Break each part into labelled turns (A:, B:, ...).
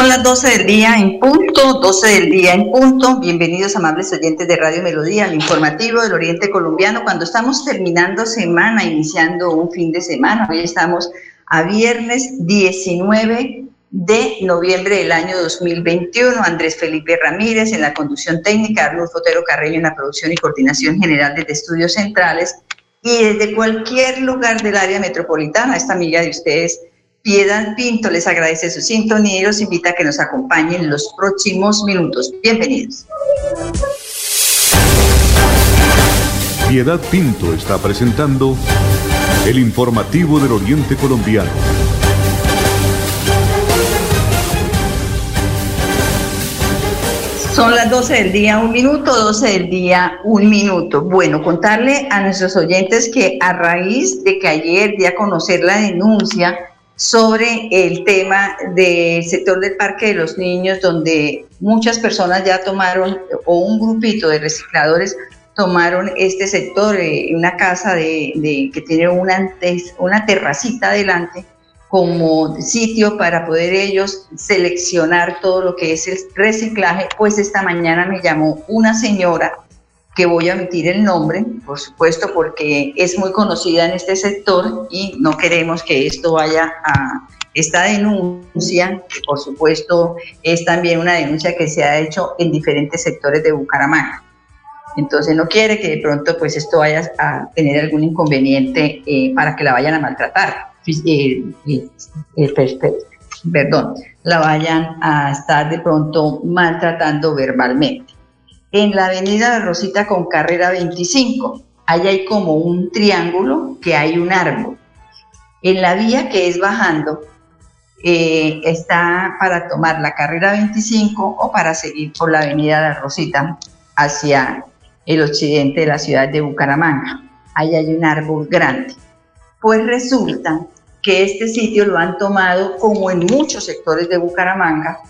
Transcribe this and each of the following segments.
A: Son las 12 del día en punto, 12 del día en punto. Bienvenidos amables oyentes de Radio Melodía, al informativo del Oriente Colombiano. Cuando estamos terminando semana, iniciando un fin de semana, hoy estamos a viernes 19 de noviembre del año 2021. Andrés Felipe Ramírez en la conducción técnica, Arnulfo Fotero Carreño en la producción y coordinación general desde Estudios Centrales y desde cualquier lugar del área metropolitana, esta amiga de ustedes Piedad Pinto les agradece su sintonía y los invita a que nos acompañen en los próximos minutos. Bienvenidos.
B: Piedad Pinto está presentando el informativo del Oriente Colombiano.
A: Son las 12 del día, un minuto, 12 del día, un minuto. Bueno, contarle a nuestros oyentes que a raíz de que ayer di a conocer la denuncia sobre el tema del sector del Parque de los Niños, donde muchas personas ya tomaron, o un grupito de recicladores tomaron este sector, eh, una casa de, que tiene una, una terracita adelante como sitio para poder ellos seleccionar todo lo que es el reciclaje, pues esta mañana me llamó una señora que voy a omitir el nombre, por supuesto, porque es muy conocida en este sector y no queremos que esto vaya a esta denuncia, que por supuesto es también una denuncia que se ha hecho en diferentes sectores de Bucaramanga. Entonces no quiere que de pronto pues esto vaya a tener algún inconveniente eh, para que la vayan a maltratar, eh, eh, perdón, la vayan a estar de pronto maltratando verbalmente en la avenida de Rosita con carrera 25. Ahí hay como un triángulo que hay un árbol. En la vía que es bajando, eh, está para tomar la carrera 25 o para seguir por la avenida de Rosita hacia el occidente de la ciudad de Bucaramanga. Ahí hay un árbol grande. Pues resulta que este sitio lo han tomado, como en muchos sectores de Bucaramanga,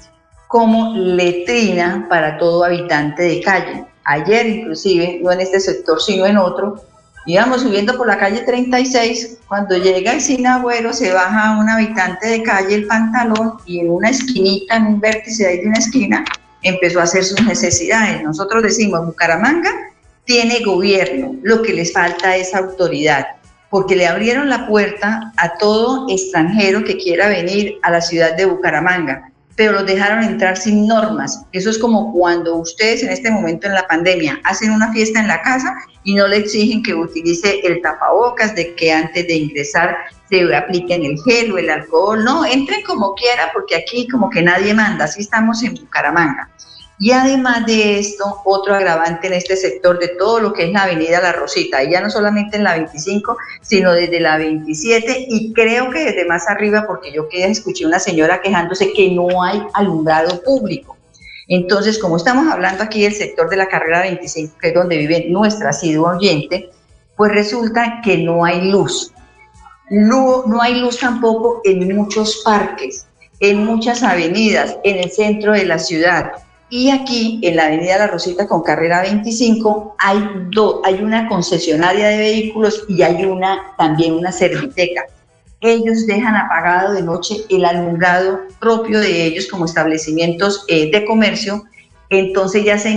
A: como letrina para todo habitante de calle. Ayer inclusive, no en este sector, sino en otro, íbamos subiendo por la calle 36, cuando llega el sinagüero se baja un habitante de calle el pantalón y en una esquinita, en un vértice de una esquina, empezó a hacer sus necesidades. Nosotros decimos, Bucaramanga tiene gobierno, lo que les falta es autoridad, porque le abrieron la puerta a todo extranjero que quiera venir a la ciudad de Bucaramanga pero los dejaron entrar sin normas. Eso es como cuando ustedes en este momento en la pandemia hacen una fiesta en la casa y no le exigen que utilice el tapabocas, de que antes de ingresar se apliquen el gel o el alcohol. No, entren como quiera porque aquí como que nadie manda. Así estamos en Bucaramanga. Y además de esto, otro agravante en este sector de todo lo que es la avenida La Rosita, y ya no solamente en la 25, sino desde la 27 y creo que desde más arriba, porque yo que escuché una señora quejándose que no hay alumbrado público. Entonces, como estamos hablando aquí del sector de la carrera 25, que es donde vive nuestra asidua oyente, pues resulta que no hay luz. No, no hay luz tampoco en muchos parques, en muchas avenidas, en el centro de la ciudad y aquí, en la Avenida La Rosita con carrera 25, hay, hay una concesionaria de vehículos y hay una, también una serviteca. Ellos dejan apagado de noche el alumbrado propio de ellos como establecimientos eh, de comercio. Entonces ya se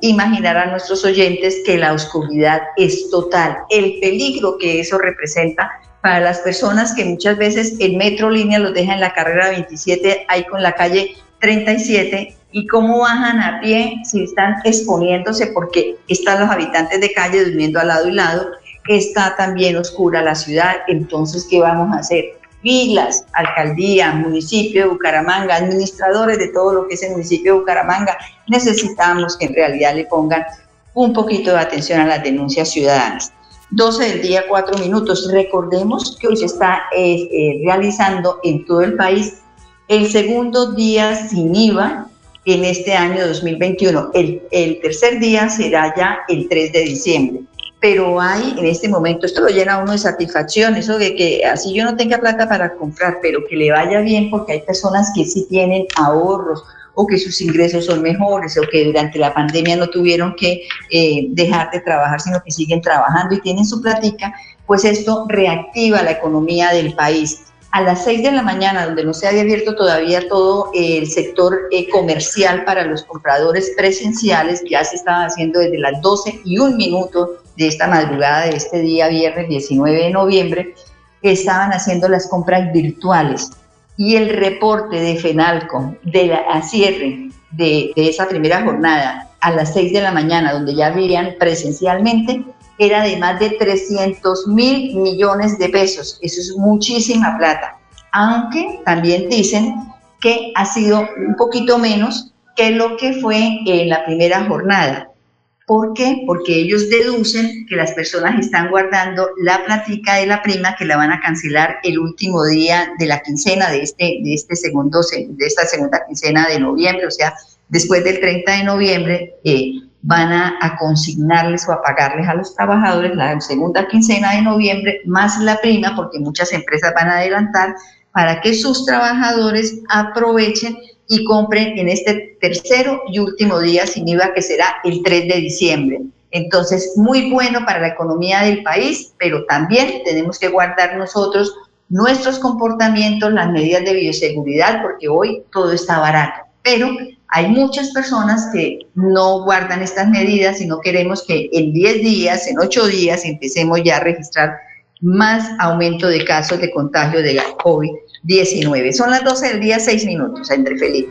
A: imaginarán nuestros oyentes que la oscuridad es total. El peligro que eso representa para las personas que muchas veces el metro línea los deja en la carrera 27, ahí con la calle 37 y cómo bajan a pie si están exponiéndose porque están los habitantes de calle durmiendo al lado y lado, está también oscura la ciudad, entonces ¿qué vamos a hacer? Filas, alcaldía, municipio de Bucaramanga, administradores de todo lo que es el municipio de Bucaramanga, necesitamos que en realidad le pongan un poquito de atención a las denuncias ciudadanas. 12 del día, 4 minutos. Recordemos que hoy se está eh, eh, realizando en todo el país el segundo día sin IVA en este año 2021. El, el tercer día será ya el 3 de diciembre pero hay en este momento, esto lo llena uno de satisfacción, eso de que así yo no tenga plata para comprar, pero que le vaya bien porque hay personas que sí tienen ahorros o que sus ingresos son mejores o que durante la pandemia no tuvieron que eh, dejar de trabajar, sino que siguen trabajando y tienen su platica, pues esto reactiva la economía del país. A las 6 de la mañana, donde no se había abierto todavía todo el sector eh, comercial para los compradores presenciales, ya se estaba haciendo desde las 12 y un minuto de esta madrugada de este día, viernes 19 de noviembre, estaban haciendo las compras virtuales. Y el reporte de FENALCO de la cierre de, esa primera jornada a las 6 de la mañana, donde ya vivían presencialmente, era de más de 300 mil millones de pesos. Eso es muchísima plata. Aunque también dicen que ha sido un poquito menos que lo que fue en la primera jornada. ¿Por qué? Porque ellos deducen que las personas están guardando la platica de la prima que la van a cancelar el último día de la quincena de este, de este segundo, de esta segunda quincena de noviembre, o sea, después del 30 de noviembre, eh, van a, a, consignarles o a pagarles a los trabajadores la segunda quincena de noviembre más la prima, porque muchas empresas van a adelantar para que sus trabajadores aprovechen y compren en este tercero y último día sin IVA que será el 3 de diciembre. Entonces, muy bueno para la economía del país, pero también tenemos que guardar nosotros nuestros comportamientos, las medidas de bioseguridad, porque hoy todo está barato. Pero hay muchas personas que no guardan estas medidas y no queremos que en 10 días, en 8 días, empecemos ya a registrar más aumento de casos de contagio de COVID 19. Son las 12 del día, 6 minutos, entre Felipe.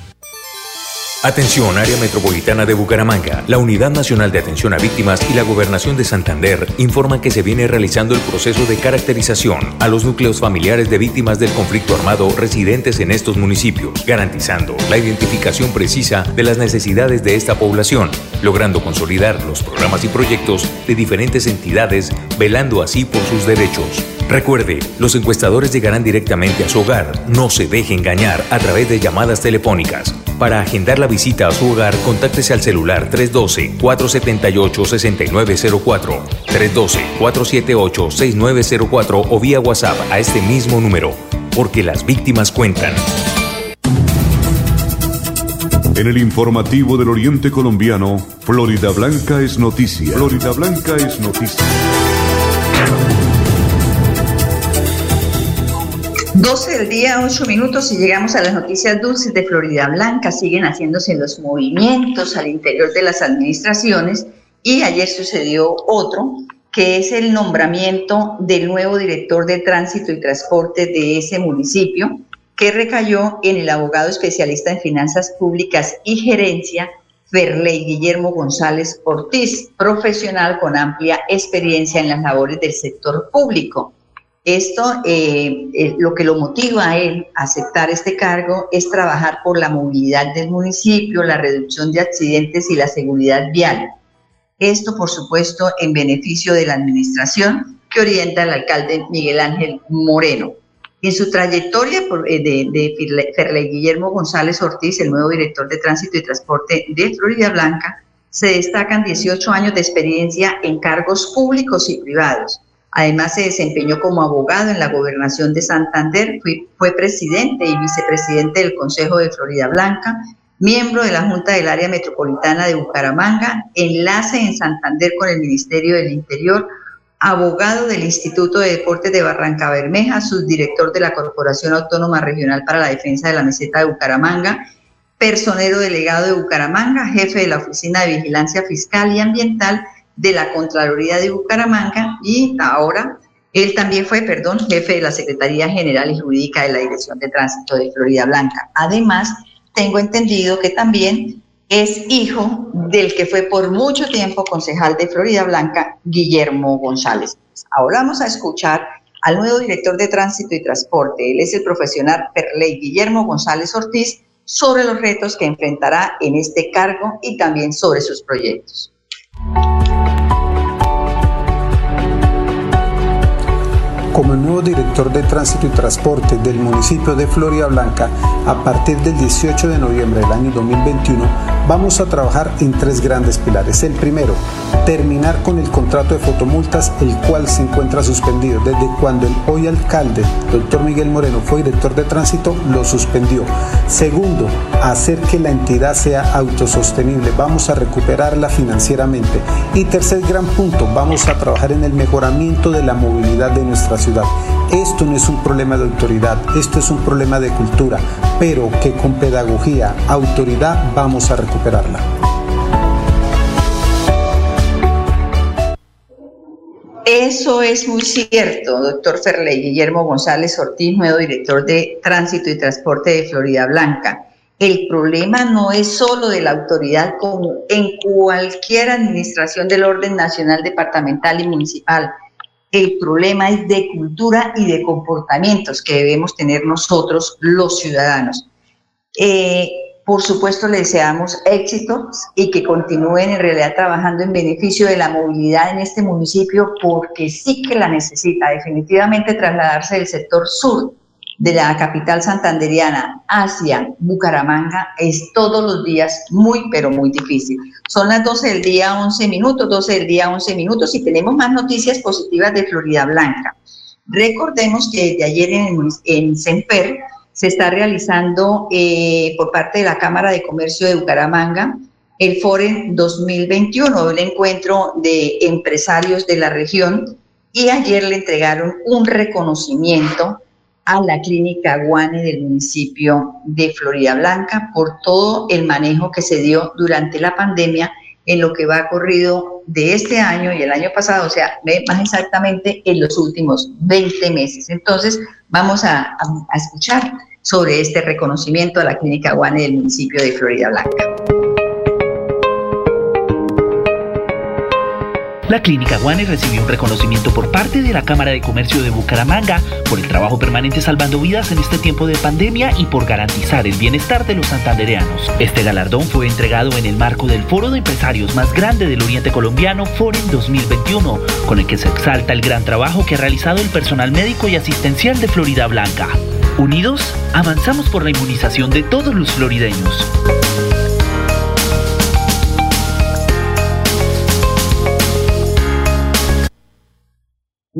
C: Atención, área metropolitana de Bucaramanga. La Unidad Nacional de Atención a Víctimas y la Gobernación de Santander informan que se viene realizando el proceso de caracterización a los núcleos familiares de víctimas del conflicto armado residentes en estos municipios, garantizando la identificación precisa de las necesidades de esta población, logrando consolidar los programas y proyectos de diferentes entidades, velando así por sus derechos. Recuerde, los encuestadores llegarán directamente a su hogar. No se deje engañar a través de llamadas telefónicas. Para agendar la visita a su hogar, contáctese al celular 312-478-6904, 312-478-6904 o vía WhatsApp a este mismo número, porque las víctimas cuentan.
B: En el informativo del Oriente Colombiano, Florida Blanca es noticia. Florida Blanca es noticia.
A: 12 del día, 8 minutos y llegamos a las noticias dulces de Florida Blanca. Siguen haciéndose los movimientos al interior de las administraciones y ayer sucedió otro, que es el nombramiento del nuevo director de tránsito y transporte de ese municipio, que recayó en el abogado especialista en finanzas públicas y gerencia, Ferley Guillermo González Ortiz, profesional con amplia experiencia en las labores del sector público. Esto, eh, eh, lo que lo motiva a él a aceptar este cargo es trabajar por la movilidad del municipio, la reducción de accidentes y la seguridad vial. Esto, por supuesto, en beneficio de la administración que orienta el alcalde Miguel Ángel Moreno. En su trayectoria eh, de, de Ferley Guillermo González Ortiz, el nuevo director de Tránsito y Transporte de Florida Blanca, se destacan 18 años de experiencia en cargos públicos y privados Además, se desempeñó como abogado en la gobernación de Santander, fue, presidente y vicepresidente del Consejo de Florida Blanca, miembro de la Junta del Área Metropolitana de Bucaramanga, enlace en Santander con el Ministerio del Interior, abogado del Instituto de Deportes de Barranca Bermeja, subdirector de la Corporación Autónoma Regional para la Defensa de la Meseta de Bucaramanga, personero delegado de Bucaramanga, jefe de la Oficina de Vigilancia Fiscal y Ambiental, de la Contraloría de Bucaramanga y ahora él también fue, perdón, jefe de la Secretaría General y Jurídica de la Dirección de Tránsito de Florida Blanca. Además, tengo entendido que también es hijo del que fue por mucho tiempo concejal de Florida Blanca, Guillermo González. Ahora vamos a escuchar al nuevo director de Tránsito y Transporte. Él es el profesional Perley Guillermo González Ortiz sobre los retos que enfrentará en este cargo y también sobre sus proyectos.
D: Como nuevo director de Tránsito y Transporte del municipio de Florida Blanca, a partir del 18 de noviembre del año 2021, vamos a trabajar en tres grandes pilares. El primero, terminar con el contrato de fotomultas, el cual se encuentra suspendido desde cuando el hoy alcalde, doctor Miguel Moreno, fue director de tránsito, lo suspendió. Segundo, hacer que la entidad sea autosostenible, vamos a recuperarla financieramente. Y tercer gran punto, vamos a trabajar en el mejoramiento de la movilidad de nuestra ciudad. Esto no es un problema de autoridad, esto es un problema de cultura, pero que con pedagogía, autoridad vamos a recuperarla.
A: Eso es muy cierto, doctor Ferley Guillermo González Ortiz, nuevo director de Tránsito y Transporte de Florida Blanca. El problema no es solo de la autoridad como en cualquier administración del orden nacional, departamental y municipal. El problema es de cultura y de comportamientos que debemos tener nosotros los ciudadanos. Eh, por supuesto, le deseamos éxitos y que continúen en realidad trabajando en beneficio de la movilidad en este municipio porque sí que la necesita definitivamente trasladarse del sector sur de la capital santanderiana hacia Bucaramanga es todos los días muy, pero muy difícil. Son las 12 del día 11 minutos, 12 del día 11 minutos y tenemos más noticias positivas de Florida Blanca. Recordemos que desde ayer en, en Semper se está realizando eh, por parte de la Cámara de Comercio de Bucaramanga el FOREN 2021, el encuentro de empresarios de la región, y ayer le entregaron un reconocimiento a la clínica Guane del municipio de Florida Blanca por todo el manejo que se dio durante la pandemia en lo que va corrido de este año y el año pasado, o sea, más exactamente en los últimos 20 meses. Entonces, vamos a, a escuchar sobre este reconocimiento a la Clínica Guane del municipio de Florida Blanca.
E: La Clínica Guane recibió un reconocimiento por parte de la Cámara de Comercio de Bucaramanga por el trabajo permanente salvando vidas en este tiempo de pandemia y por garantizar el bienestar de los santandereanos. Este galardón fue entregado en el marco del foro de empresarios más grande del Oriente Colombiano, Foren 2021, con el que se exalta el gran trabajo que ha realizado el personal médico y asistencial de Florida Blanca. Unidos, avanzamos por la inmunización de todos los florideños.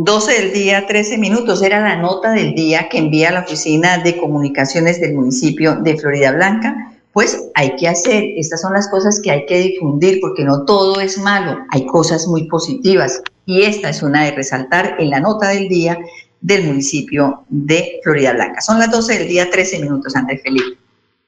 A: 12 del día, 13 minutos, era la nota del día que envía la Oficina de Comunicaciones del municipio de Florida Blanca. Pues hay que hacer, estas son las cosas que hay que difundir, porque no todo es malo, hay cosas muy positivas. Y esta es una de resaltar en la nota del día del municipio de Florida Blanca. Son las 12 del día, 13 minutos, Andrés Felipe.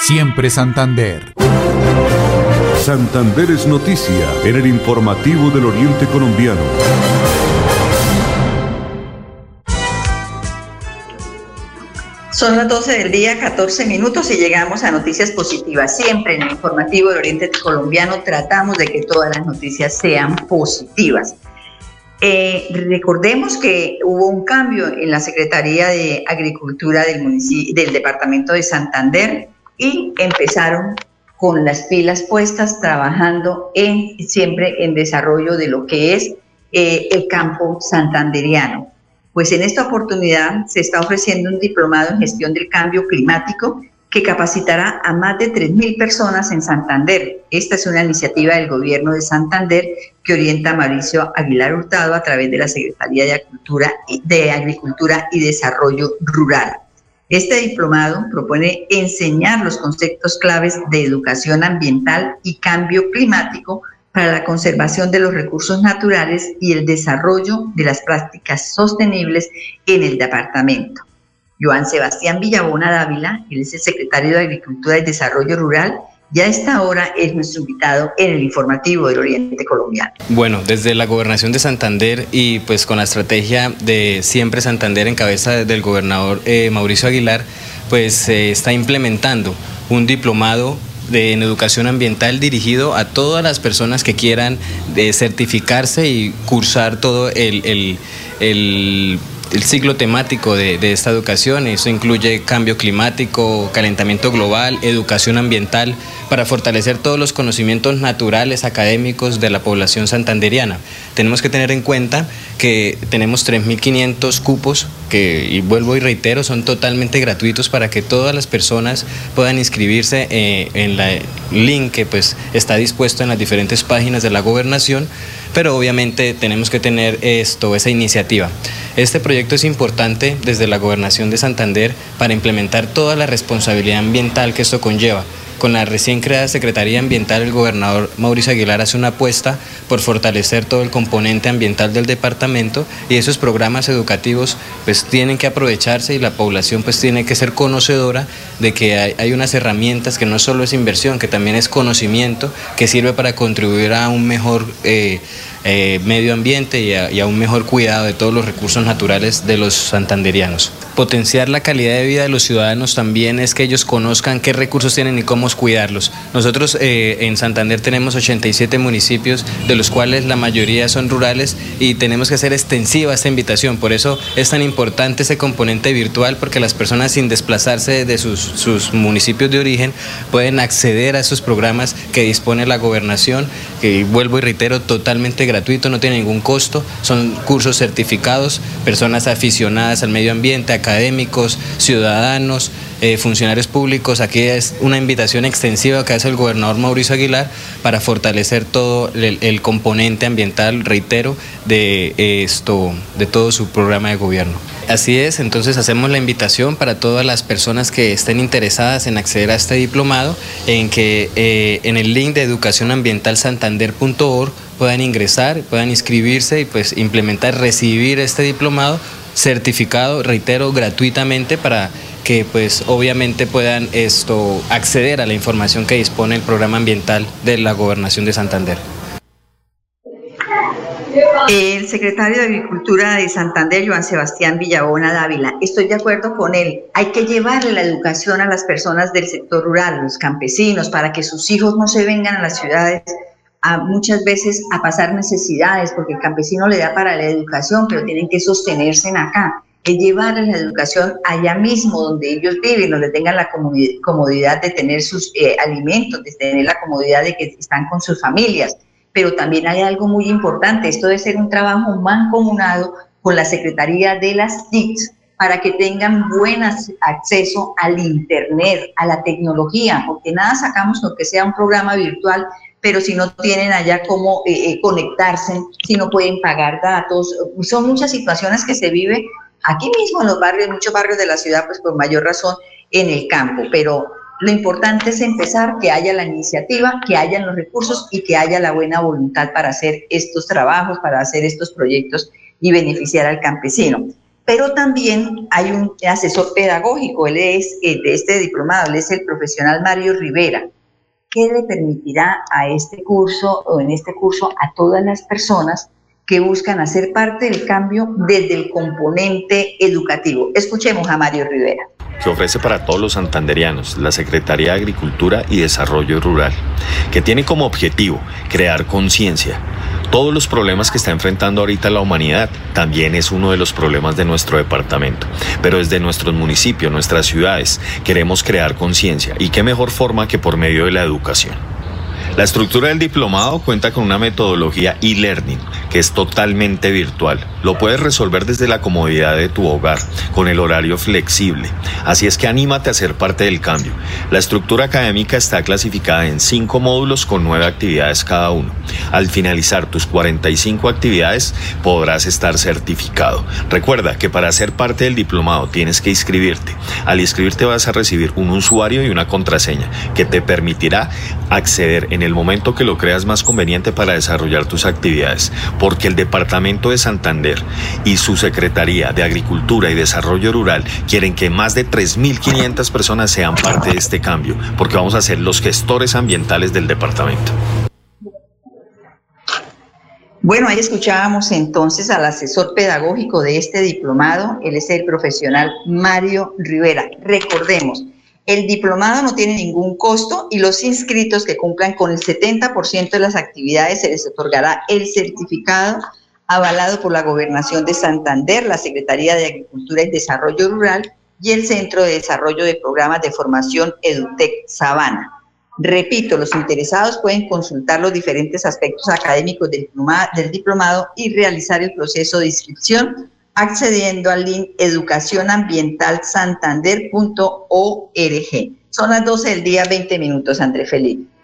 F: siempre Santander.
B: Santander es noticia en el informativo del Oriente Colombiano.
A: Son las 12 del día, 14 minutos y llegamos a noticias positivas. Siempre en el informativo del Oriente Colombiano tratamos de que todas las noticias sean positivas. Eh, recordemos que hubo un cambio en la Secretaría de Agricultura del, del Departamento de Santander y empezaron con las pilas puestas, trabajando siempre en desarrollo de lo que es eh, el campo santanderiano. Pues en esta oportunidad se está ofreciendo un diplomado en gestión del cambio climático que capacitará a más de 3.000 personas en Santander. Esta es una iniciativa del gobierno de Santander que orienta a Mauricio Aguilar Hurtado a través de la Secretaría de Agricultura y Desarrollo Rural. Este diplomado propone enseñar los conceptos claves de educación ambiental y cambio climático para la conservación de los recursos naturales y el desarrollo de las prácticas sostenibles en el departamento. Joan Sebastián Villabona Dávila, él es el secretario de Agricultura y Desarrollo Rural, y a esta hora es nuestro invitado en el informativo del Oriente Colombiano.
G: Bueno, desde la gobernación de Santander y pues con la estrategia de Siempre Santander en cabeza del gobernador eh, Mauricio Aguilar, pues se está implementando un diplomado de, en educación ambiental dirigido a todas las personas que quieran de certificarse y cursar todo el, el el ciclo temático de, esta educación. Eso incluye cambio climático, calentamiento global, educación ambiental, para fortalecer todos los conocimientos naturales, académicos de la población santanderiana. Tenemos que tener en cuenta que tenemos 3.500 cupos que, y vuelvo y reitero, son totalmente gratuitos para que todas las personas puedan inscribirse eh, en el link que pues, está dispuesto en las diferentes páginas de la gobernación, pero obviamente tenemos que tener esto, esa iniciativa. Este proyecto es importante desde la Gobernación de Santander para implementar toda la responsabilidad ambiental que esto conlleva. Con la recién creada Secretaría Ambiental, el gobernador Mauricio Aguilar hace una apuesta por fortalecer todo el componente ambiental del departamento y esos programas educativos pues tienen que aprovecharse y la población pues tiene que ser conocedora de que hay, unas herramientas que no solo es inversión, que también es conocimiento que sirve para contribuir a un mejor... Eh, eh, medio ambiente y a, un mejor cuidado de todos los recursos naturales de los santanderianos. Potenciar la calidad de vida de los ciudadanos también es que ellos conozcan qué recursos tienen y cómo cuidarlos. Nosotros eh, en Santander tenemos 87 municipios, de los cuales la mayoría son rurales y tenemos que hacer extensiva esta invitación. Por eso es tan importante ese componente virtual, porque las personas sin desplazarse de sus, municipios de origen pueden acceder a esos programas que dispone la gobernación, que vuelvo y reitero, totalmente gratuito, no tiene ningún costo, son cursos certificados, personas aficionadas al medio ambiente, académicos, ciudadanos, eh, funcionarios públicos. Aquí es una invitación extensiva que hace el gobernador Mauricio Aguilar para fortalecer todo el, componente ambiental, reitero, de esto, de todo su programa de gobierno. Así es, entonces hacemos la invitación para todas las personas que estén interesadas en acceder a este diplomado, en que eh, en el link de educacionambientalsantander.org puedan ingresar, puedan inscribirse y pues implementar, recibir este diplomado certificado, reitero, gratuitamente para que pues obviamente puedan esto acceder a la información que dispone el programa ambiental de la Gobernación de Santander.
A: El secretario de Agricultura de Santander, Joan Sebastián Villabona Dávila, estoy de acuerdo con él. Hay que llevarle la educación a las personas del sector rural, los campesinos, para que sus hijos no se vengan a las ciudades a muchas veces a pasar necesidades, porque el campesino le da para la educación, pero tienen que sostenerse en acá, que llevarles la educación allá mismo donde ellos viven, donde tengan la comodidad de tener sus eh, alimentos, de tener la comodidad de que están con sus familias. Pero también hay algo muy importante, esto debe ser un trabajo mancomunado con la Secretaría de las TICs, para que tengan buen acceso al Internet, a la tecnología, porque nada sacamos con que sea un programa virtual pero si no tienen allá cómo eh, eh, conectarse, si no pueden pagar datos, son muchas situaciones que se viven aquí mismo en los barrios, muchos barrios de la ciudad, pues por mayor razón en el campo, pero lo importante es empezar, que haya la iniciativa, que hayan los recursos y que haya la buena voluntad para hacer estos trabajos, para hacer estos proyectos y beneficiar al campesino. Pero también hay un asesor pedagógico, él es eh, de este diplomado, él es el profesional Mario Rivera. ¿Qué le permitirá a este curso o en este curso a todas las personas que buscan hacer parte del cambio desde el componente educativo. Escuchemos a Mario Rivera.
H: Que ofrece para todos los santanderianos la Secretaría de Agricultura y Desarrollo Rural, que tiene como objetivo crear conciencia todos los problemas que está enfrentando ahorita la humanidad también es uno de los problemas de nuestro departamento. Pero desde nuestros municipios, nuestras ciudades, queremos crear conciencia. ¿Y qué mejor forma que por medio de la educación? La estructura del diplomado cuenta con una metodología e-learning que es totalmente virtual. Lo puedes resolver desde la comodidad de tu hogar, con el horario flexible. Así es que anímate a ser parte del cambio. La estructura académica está clasificada en cinco módulos con nueve actividades cada uno. Al finalizar tus 45 actividades podrás estar certificado. Recuerda que para ser parte del diplomado tienes que inscribirte. Al inscribirte vas a recibir un usuario y una contraseña que te permitirá acceder en el momento que lo creas más conveniente para desarrollar tus actividades, porque el Departamento de Santander y su Secretaría de Agricultura y Desarrollo Rural quieren que más de 3.500 personas sean parte de este cambio, porque vamos a ser los gestores ambientales del departamento.
A: Bueno, ahí escuchábamos entonces al asesor pedagógico de este diplomado, él es el profesional Mario Rivera. Recordemos, el diplomado no tiene ningún costo y los inscritos que cumplan con el 70% de las actividades se les otorgará el certificado avalado por la Gobernación de Santander, la Secretaría de Agricultura y Desarrollo Rural y el Centro de Desarrollo de Programas de Formación EduTec Sabana. Repito, los interesados pueden consultar los diferentes aspectos académicos del diplomado y realizar el proceso de inscripción accediendo al link educacionambientalsantander.org. Son las 12 del día, 20 minutos, André Felipe.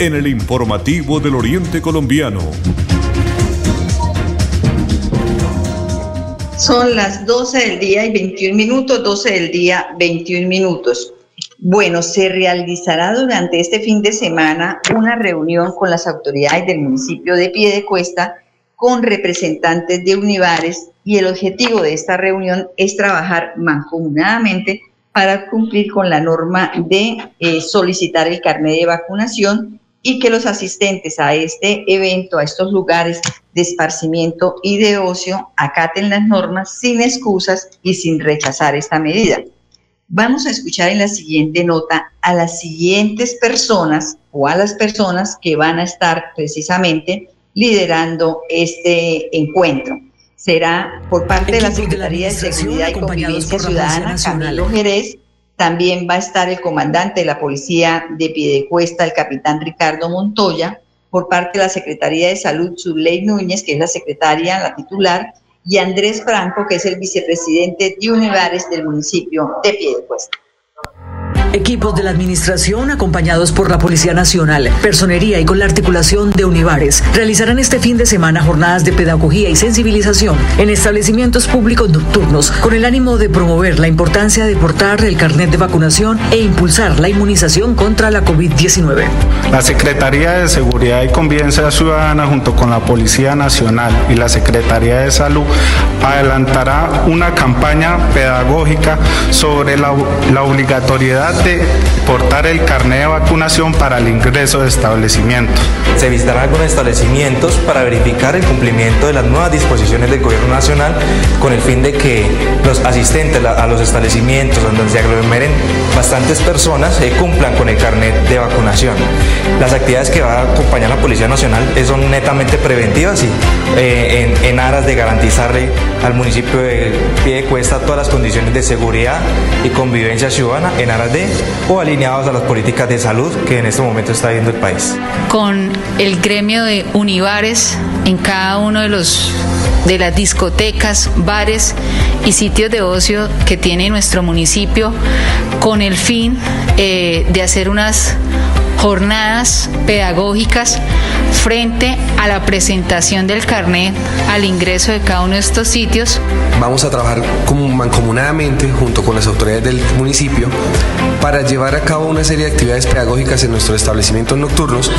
B: en el informativo del Oriente Colombiano.
A: Son las 12 del día y 21 minutos, 12 del día 21 minutos. Bueno, se realizará durante este fin de semana una reunión con las autoridades del municipio de Piedecuesta con representantes de Univares y el objetivo de esta reunión es trabajar mancomunadamente para cumplir con la norma de eh, solicitar el carnet de vacunación y que los asistentes a este evento, a estos lugares de esparcimiento y de ocio, acaten las normas sin excusas y sin rechazar esta medida. Vamos a escuchar en la siguiente nota a las siguientes personas o a las personas que van a estar precisamente liderando este encuentro. Será por parte de la Secretaría de, Seguridad y Convivencia Ciudadana, Camilo Jerez, también va a estar el comandante de la Policía de Piedecuesta, el capitán Ricardo Montoya, por parte de la Secretaría de Salud, Zuley Núñez, que es la secretaria, la titular, y Andrés Franco, que es el vicepresidente de Univares del municipio de Piedecuesta.
I: Equipos de la Administración, acompañados por la Policía Nacional, Personería y con la articulación de Univares, realizarán este fin de semana jornadas de pedagogía y sensibilización en establecimientos públicos nocturnos con el ánimo de promover la importancia de portar el carnet de vacunación e impulsar la inmunización contra la COVID-19.
J: La Secretaría de Seguridad y Convivencia Ciudadana, junto con la Policía Nacional y la Secretaría de Salud, adelantará una campaña pedagógica sobre la, la obligatoriedad de portar el carnet de vacunación para el ingreso de establecimientos.
K: Se visitarán algunos establecimientos para verificar el cumplimiento de las nuevas disposiciones del Gobierno Nacional con el fin de que los asistentes a los establecimientos donde se aglomeren bastantes personas eh, cumplan con el carnet de vacunación. Las actividades que va a acompañar la Policía Nacional eh, son netamente preventivas y eh, en, en, aras de garantizarle al municipio de Piedecuesta todas las condiciones de seguridad y convivencia ciudadana en aras de o alineados a las políticas de salud que en este momento está viendo el país.
L: Con el gremio de Univares en cada uno de los de las discotecas, bares y sitios de ocio que tiene nuestro municipio con el fin eh, de hacer unas jornadas pedagógicas frente a la presentación del carnet al ingreso de cada uno de estos sitios.
M: Vamos a trabajar mancomunadamente junto con las autoridades del municipio para llevar a cabo una serie de actividades pedagógicas en nuestros establecimientos nocturnos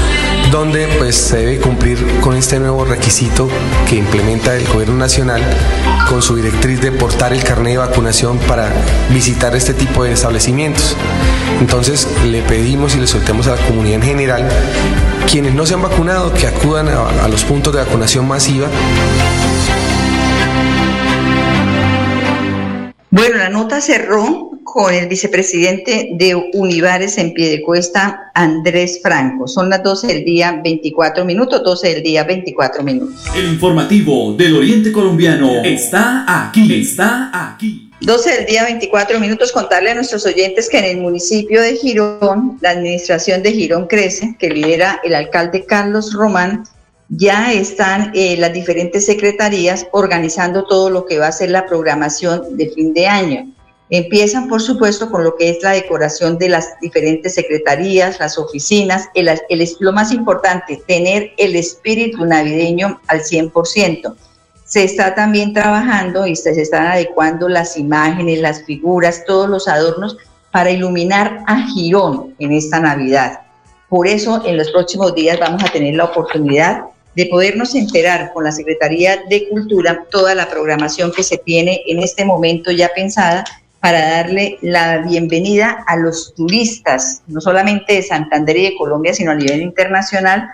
M: donde pues se debe cumplir con este nuevo requisito que implementa el gobierno nacional con su directriz de portar el carnet de vacunación para visitar este tipo de establecimientos. Entonces le pedimos y le soltemos a la comunidad en general, quienes no se han vacunado, que acudan a, a los puntos de vacunación masiva
A: Bueno, la nota cerró con el vicepresidente de Univares en Piedecuesta, Andrés Franco. Son las 12 del día 24 minutos, 12 del día 24 minutos.
N: El informativo del Oriente Colombiano está aquí, está aquí.
A: 12 del día 24 minutos, contarle a nuestros oyentes que en el municipio de Girón, la administración de Girón crece, que lidera el alcalde Carlos Román, ya están eh, las diferentes secretarías organizando todo lo que va a ser la programación de fin de año. Empiezan, por supuesto, con lo que es la decoración de las diferentes secretarías, las oficinas, el, lo más importante, tener el espíritu navideño al 100%. Se está también trabajando y se están adecuando las imágenes, las figuras, todos los adornos para iluminar a Girón en esta Navidad. Por eso, en los próximos días vamos a tener la oportunidad de podernos enterar con la Secretaría de Cultura toda la programación que se tiene en este momento ya pensada para darle la bienvenida a los turistas, no solamente de Santander y de Colombia, sino a nivel internacional,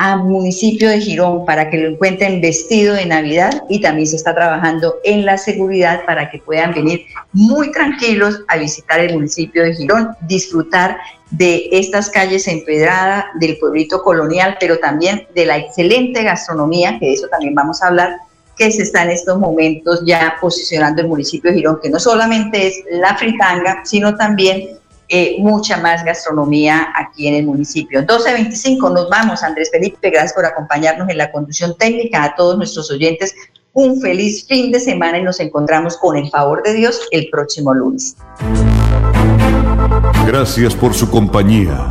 A: al municipio de Girón para que lo encuentren vestido de Navidad y también se está trabajando en la seguridad para que puedan venir muy tranquilos a visitar el municipio de Girón, disfrutar de estas calles empedradas, del pueblito colonial, pero también de la excelente gastronomía, que de eso también vamos a hablar, que se está en estos momentos ya posicionando el municipio de Girón, que no solamente es la fritanga, sino también eh, mucha más gastronomía aquí en el municipio. 12.25, nos vamos. Andrés Felipe, gracias por acompañarnos en la conducción técnica. A todos nuestros oyentes, un feliz fin de semana y nos encontramos con el favor de Dios el próximo lunes.
B: Gracias por su compañía.